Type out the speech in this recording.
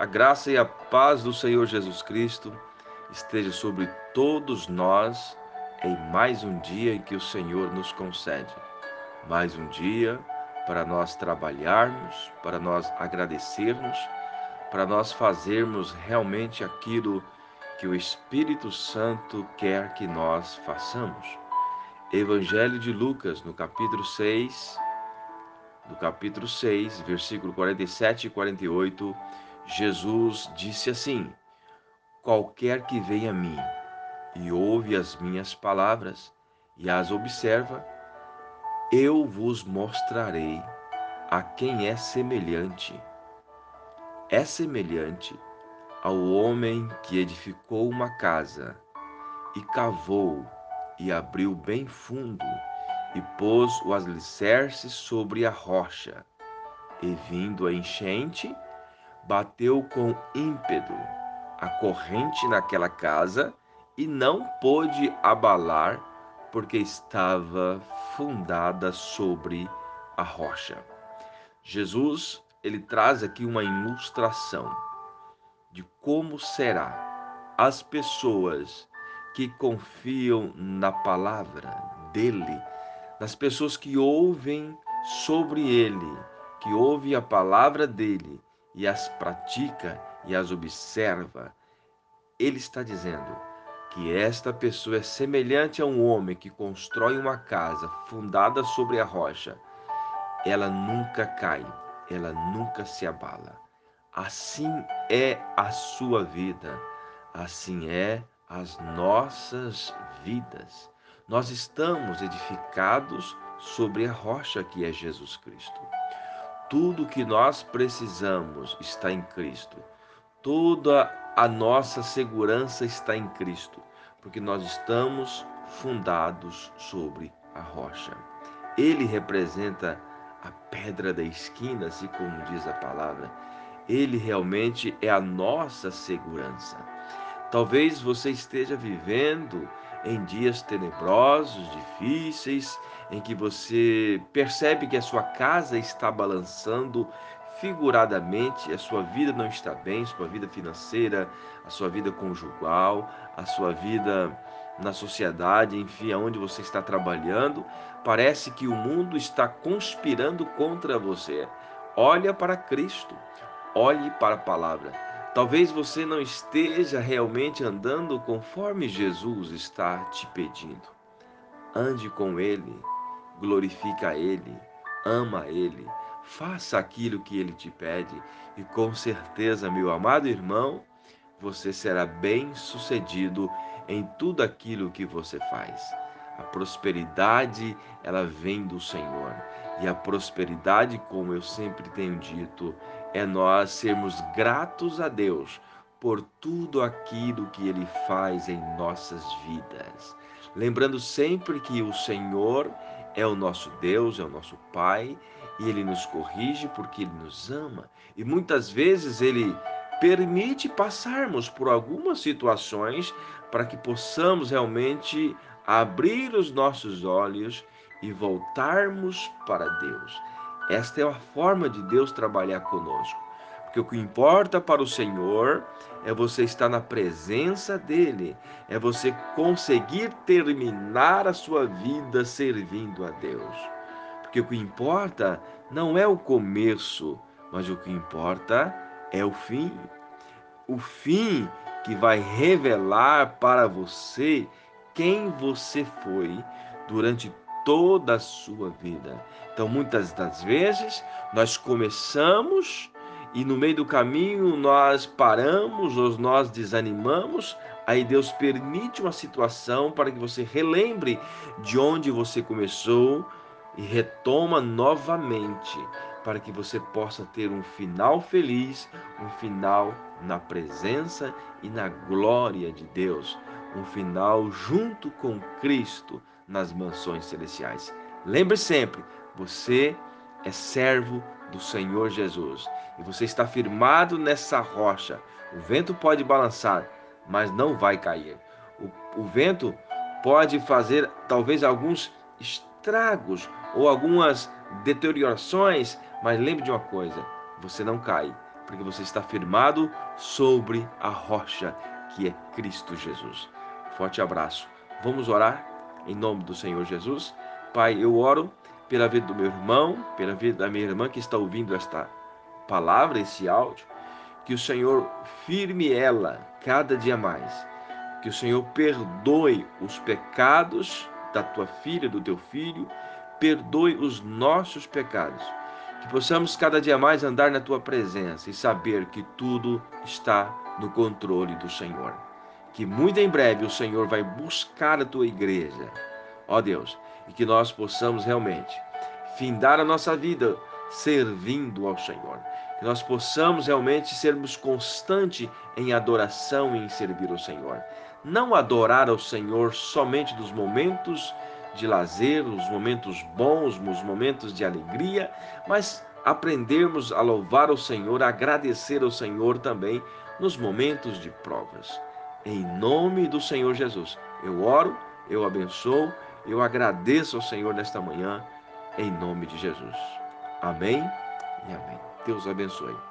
A graça e a paz do Senhor Jesus Cristo esteja sobre todos nós em mais um dia em que o Senhor nos concede. Mais um dia para nós trabalharmos, para nós agradecermos, para nós fazermos realmente aquilo que o Espírito Santo quer que nós façamos. Evangelho de Lucas, no capítulo 6, no capítulo 6, versículo 47 e 48, Jesus disse assim: Qualquer que venha a mim e ouve as minhas palavras e as observa, eu vos mostrarei a quem é semelhante. É semelhante ao homem que edificou uma casa e cavou e abriu bem fundo e pôs o alicerce sobre a rocha. E vindo a enchente, bateu com ímpeto a corrente naquela casa e não pôde abalar, porque estava fundada sobre a rocha. Jesus, ele traz aqui uma ilustração de como será as pessoas que confiam na palavra dele, nas pessoas que ouvem sobre ele, que ouvem a palavra dele e as pratica e as observa. Ele está dizendo que esta pessoa é semelhante a um homem que constrói uma casa fundada sobre a rocha. Ela nunca cai, ela nunca se abala. Assim é a sua vida, assim é as nossas vidas. Nós estamos edificados sobre a rocha que é Jesus Cristo. Tudo que nós precisamos está em Cristo. Toda a nossa segurança está em Cristo, porque nós estamos fundados sobre a rocha. Ele representa a pedra da esquina, assim como diz a palavra. Ele realmente é a nossa segurança. Talvez você esteja vivendo em dias tenebrosos, difíceis, em que você percebe que a sua casa está balançando figuradamente, a sua vida não está bem, sua vida financeira, a sua vida conjugal, a sua vida na sociedade, enfim, aonde você está trabalhando, parece que o mundo está conspirando contra você. Olha para Cristo, olhe para a palavra. Talvez você não esteja realmente andando conforme Jesus está te pedindo. Ande com Ele, glorifica Ele, ama Ele, faça aquilo que Ele te pede e com certeza, meu amado irmão, você será bem sucedido em tudo aquilo que você faz. A prosperidade, ela vem do Senhor. E a prosperidade, como eu sempre tenho dito, é nós sermos gratos a Deus por tudo aquilo que Ele faz em nossas vidas. Lembrando sempre que o Senhor é o nosso Deus, é o nosso Pai, e Ele nos corrige porque Ele nos ama. E muitas vezes Ele permite passarmos por algumas situações para que possamos realmente abrir os nossos olhos e voltarmos para Deus. Esta é a forma de Deus trabalhar conosco. Porque o que importa para o Senhor é você estar na presença dEle, é você conseguir terminar a sua vida servindo a Deus. Porque o que importa não é o começo, mas o que importa é o fim. O fim que vai revelar para você quem você foi durante toda a sua vida. Então, muitas das vezes, nós começamos e no meio do caminho nós paramos ou nós desanimamos, aí Deus permite uma situação para que você relembre de onde você começou e retoma novamente, para que você possa ter um final feliz, um final na presença e na glória de Deus, um final junto com Cristo nas mansões celestiais. Lembre sempre, você é servo do Senhor Jesus e você está firmado nessa rocha. O vento pode balançar, mas não vai cair. O, o vento pode fazer talvez alguns estragos ou algumas deteriorações, mas lembre de uma coisa: você não cai, porque você está firmado sobre a rocha que é Cristo Jesus. Forte abraço. Vamos orar em nome do Senhor Jesus. Pai, eu oro pela vida do meu irmão, pela vida da minha irmã que está ouvindo esta palavra, esse áudio, que o Senhor firme ela cada dia mais. Que o Senhor perdoe os pecados da tua filha, do teu filho, perdoe os nossos pecados. Que possamos cada dia mais andar na tua presença e saber que tudo está no controle do Senhor. Que muito em breve o Senhor vai buscar a tua igreja, ó Deus, e que nós possamos realmente findar a nossa vida servindo ao Senhor. Que nós possamos realmente sermos constantes em adoração e em servir ao Senhor. Não adorar ao Senhor somente nos momentos de lazer, os momentos bons, os momentos de alegria, mas aprendermos a louvar o Senhor, a agradecer ao Senhor também nos momentos de provas. Em nome do Senhor Jesus, eu oro, eu abençoo, eu agradeço ao Senhor nesta manhã, em nome de Jesus. Amém e amém. Deus abençoe.